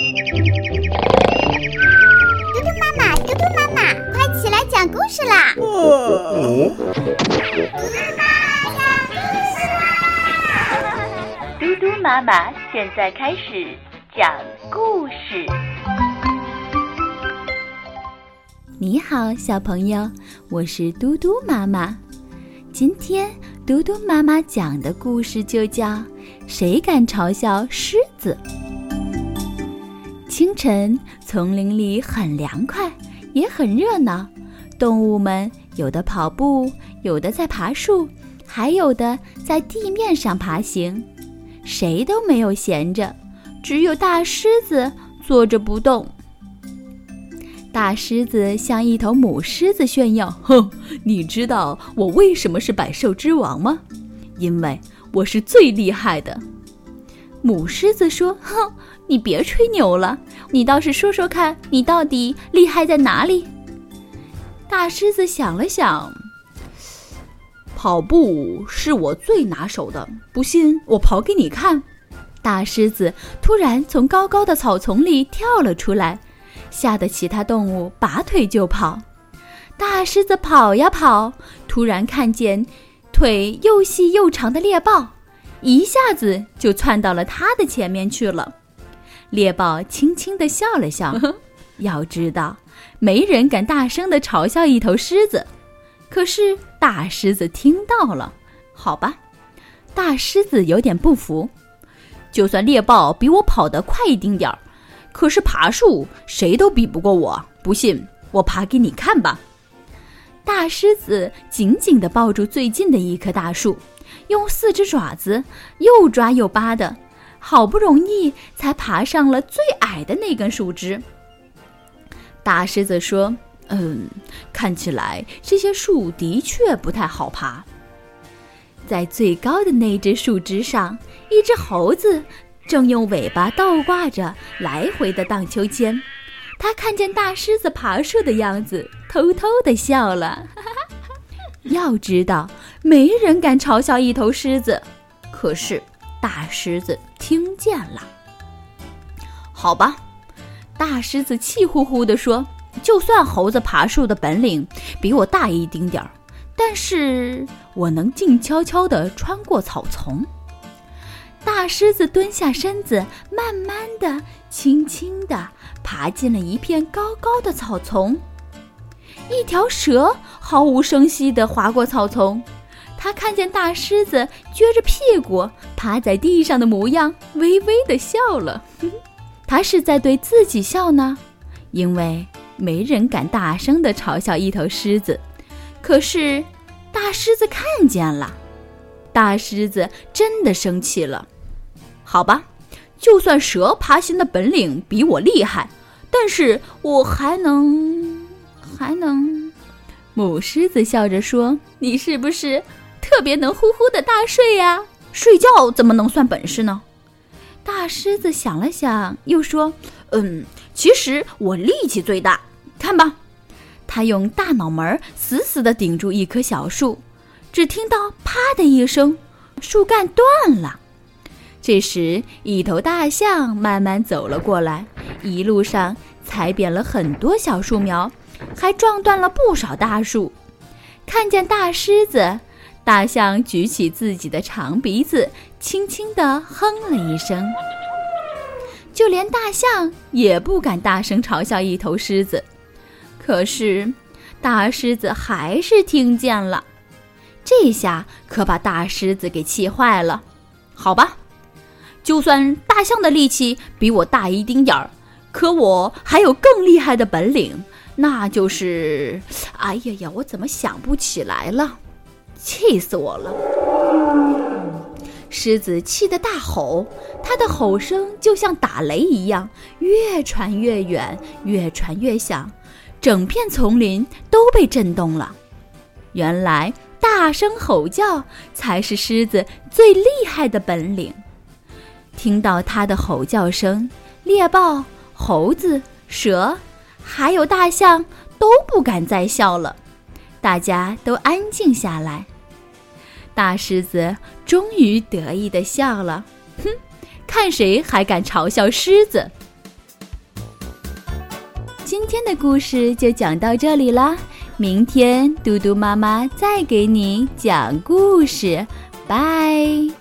嘟嘟妈妈，嘟嘟妈妈，快起来讲故事啦！嘟嘟妈妈讲故事啦！嘟嘟妈妈现在开始讲故事。你好，小朋友，我是嘟嘟妈妈。今天嘟嘟妈妈讲的故事就叫《谁敢嘲笑狮子》。清晨，丛林里很凉快，也很热闹。动物们有的跑步，有的在爬树，还有的在地面上爬行。谁都没有闲着，只有大狮子坐着不动。大狮子向一头母狮子炫耀：“哼，你知道我为什么是百兽之王吗？因为我是最厉害的。”母狮子说：“哼，你别吹牛了，你倒是说说看，你到底厉害在哪里？”大狮子想了想：“跑步是我最拿手的，不信我跑给你看。”大狮子突然从高高的草丛里跳了出来。吓得其他动物拔腿就跑，大狮子跑呀跑，突然看见腿又细又长的猎豹，一下子就窜到了他的前面去了。猎豹轻轻地笑了笑，要知道，没人敢大声地嘲笑一头狮子。可是大狮子听到了，好吧，大狮子有点不服，就算猎豹比我跑得快一丁点儿。可是爬树谁都比不过我，不信我爬给你看吧。大狮子紧紧地抱住最近的一棵大树，用四只爪子又抓又扒的，好不容易才爬上了最矮的那根树枝。大狮子说：“嗯，看起来这些树的确不太好爬。”在最高的那只树枝上，一只猴子。正用尾巴倒挂着来回的荡秋千，他看见大狮子爬树的样子，偷偷的笑了。要知道，没人敢嘲笑一头狮子，可是大狮子听见了。好吧，大狮子气呼呼地说：“就算猴子爬树的本领比我大一丁点儿，但是我能静悄悄地穿过草丛。”大狮子蹲下身子，慢慢的、轻轻地爬进了一片高高的草丛。一条蛇毫无声息地划过草丛，它看见大狮子撅着屁股趴在地上的模样，微微地笑了。它是在对自己笑呢，因为没人敢大声地嘲笑一头狮子。可是，大狮子看见了。大狮子真的生气了，好吧，就算蛇爬行的本领比我厉害，但是我还能还能。母狮子笑着说：“你是不是特别能呼呼的大睡呀？睡觉怎么能算本事呢？”大狮子想了想，又说：“嗯，其实我力气最大。看吧。”他用大脑门死死地顶住一棵小树。只听到“啪”的一声，树干断了。这时，一头大象慢慢走了过来，一路上踩扁了很多小树苗，还撞断了不少大树。看见大狮子，大象举起自己的长鼻子，轻轻地哼了一声。就连大象也不敢大声嘲笑一头狮子，可是大狮子还是听见了。这下可把大狮子给气坏了。好吧，就算大象的力气比我大一丁点儿，可我还有更厉害的本领，那就是……哎呀呀，我怎么想不起来了？气死我了！狮子气得大吼，它的吼声就像打雷一样，越传越远，越传越响，整片丛林都被震动了。原来。大声吼叫才是狮子最厉害的本领。听到它的吼叫声，猎豹、猴子、蛇，还有大象都不敢再笑了，大家都安静下来。大狮子终于得意地笑了。哼看谁还敢嘲笑狮子。今天的故事就讲到这里啦。明天嘟嘟妈妈再给你讲故事。拜。